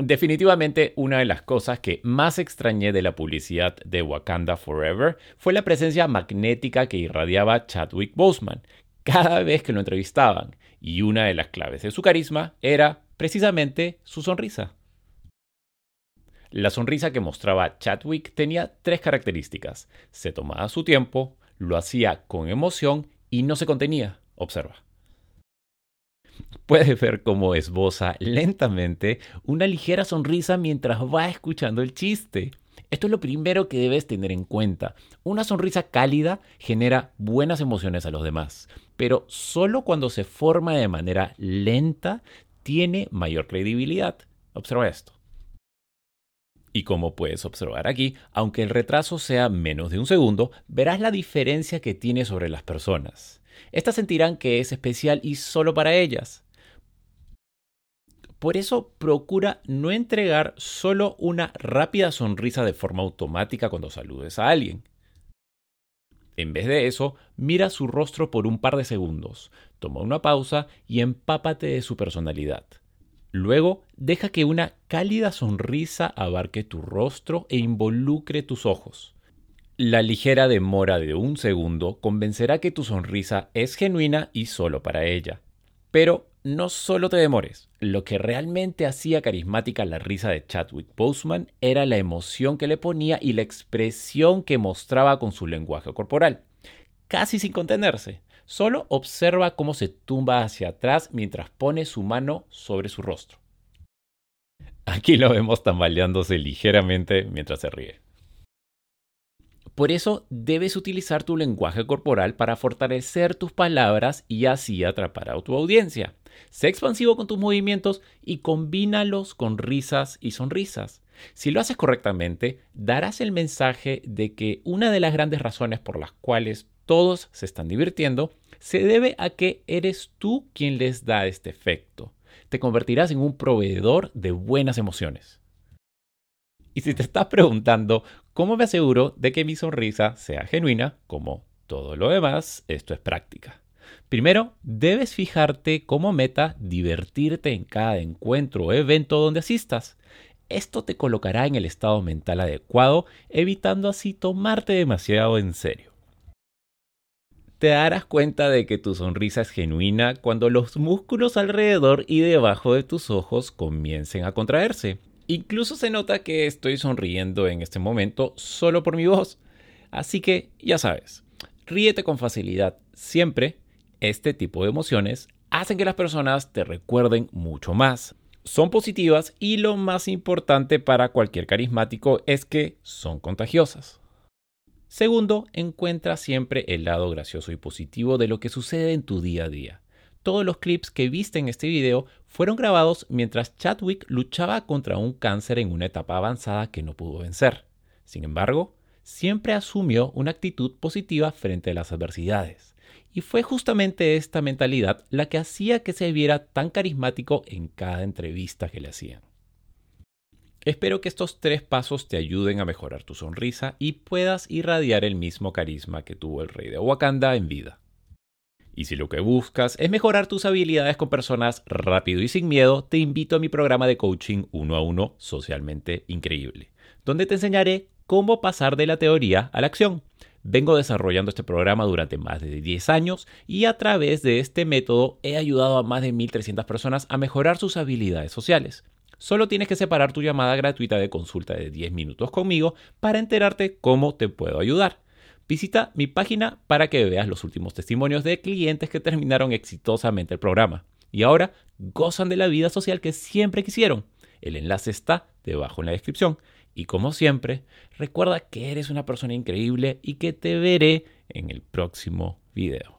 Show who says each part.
Speaker 1: Definitivamente una de las cosas que más extrañé de la publicidad de Wakanda Forever fue la presencia magnética que irradiaba Chadwick Boseman cada vez que lo entrevistaban, y una de las claves de su carisma era precisamente su sonrisa. La sonrisa que mostraba Chadwick tenía tres características. Se tomaba su tiempo, lo hacía con emoción y no se contenía. Observa. Puedes ver cómo esboza lentamente una ligera sonrisa mientras va escuchando el chiste. Esto es lo primero que debes tener en cuenta. Una sonrisa cálida genera buenas emociones a los demás, pero solo cuando se forma de manera lenta tiene mayor credibilidad. Observa esto. Y como puedes observar aquí, aunque el retraso sea menos de un segundo, verás la diferencia que tiene sobre las personas. Estas sentirán que es especial y solo para ellas. Por eso procura no entregar solo una rápida sonrisa de forma automática cuando saludes a alguien. En vez de eso, mira su rostro por un par de segundos, toma una pausa y empápate de su personalidad. Luego, deja que una cálida sonrisa abarque tu rostro e involucre tus ojos. La ligera demora de un segundo convencerá que tu sonrisa es genuina y solo para ella. Pero no solo te demores. Lo que realmente hacía carismática la risa de Chadwick Boseman era la emoción que le ponía y la expresión que mostraba con su lenguaje corporal. Casi sin contenerse. Solo observa cómo se tumba hacia atrás mientras pone su mano sobre su rostro. Aquí lo vemos tambaleándose ligeramente mientras se ríe. Por eso debes utilizar tu lenguaje corporal para fortalecer tus palabras y así atrapar a tu audiencia. Sé expansivo con tus movimientos y combínalos con risas y sonrisas. Si lo haces correctamente, darás el mensaje de que una de las grandes razones por las cuales todos se están divirtiendo se debe a que eres tú quien les da este efecto. Te convertirás en un proveedor de buenas emociones. Y si te estás preguntando cómo me aseguro de que mi sonrisa sea genuina, como todo lo demás, esto es práctica. Primero, debes fijarte como meta divertirte en cada encuentro o evento donde asistas. Esto te colocará en el estado mental adecuado, evitando así tomarte demasiado en serio. Te darás cuenta de que tu sonrisa es genuina cuando los músculos alrededor y debajo de tus ojos comiencen a contraerse. Incluso se nota que estoy sonriendo en este momento solo por mi voz. Así que ya sabes, ríete con facilidad. Siempre este tipo de emociones hacen que las personas te recuerden mucho más. Son positivas y lo más importante para cualquier carismático es que son contagiosas. Segundo, encuentra siempre el lado gracioso y positivo de lo que sucede en tu día a día todos los clips que viste en este video fueron grabados mientras Chadwick luchaba contra un cáncer en una etapa avanzada que no pudo vencer. Sin embargo, siempre asumió una actitud positiva frente a las adversidades. Y fue justamente esta mentalidad la que hacía que se viera tan carismático en cada entrevista que le hacían. Espero que estos tres pasos te ayuden a mejorar tu sonrisa y puedas irradiar el mismo carisma que tuvo el rey de Wakanda en vida. Y si lo que buscas es mejorar tus habilidades con personas rápido y sin miedo, te invito a mi programa de coaching uno a uno socialmente increíble, donde te enseñaré cómo pasar de la teoría a la acción. Vengo desarrollando este programa durante más de 10 años y a través de este método he ayudado a más de 1.300 personas a mejorar sus habilidades sociales. Solo tienes que separar tu llamada gratuita de consulta de 10 minutos conmigo para enterarte cómo te puedo ayudar. Visita mi página para que veas los últimos testimonios de clientes que terminaron exitosamente el programa y ahora gozan de la vida social que siempre quisieron. El enlace está debajo en la descripción. Y como siempre, recuerda que eres una persona increíble y que te veré en el próximo video.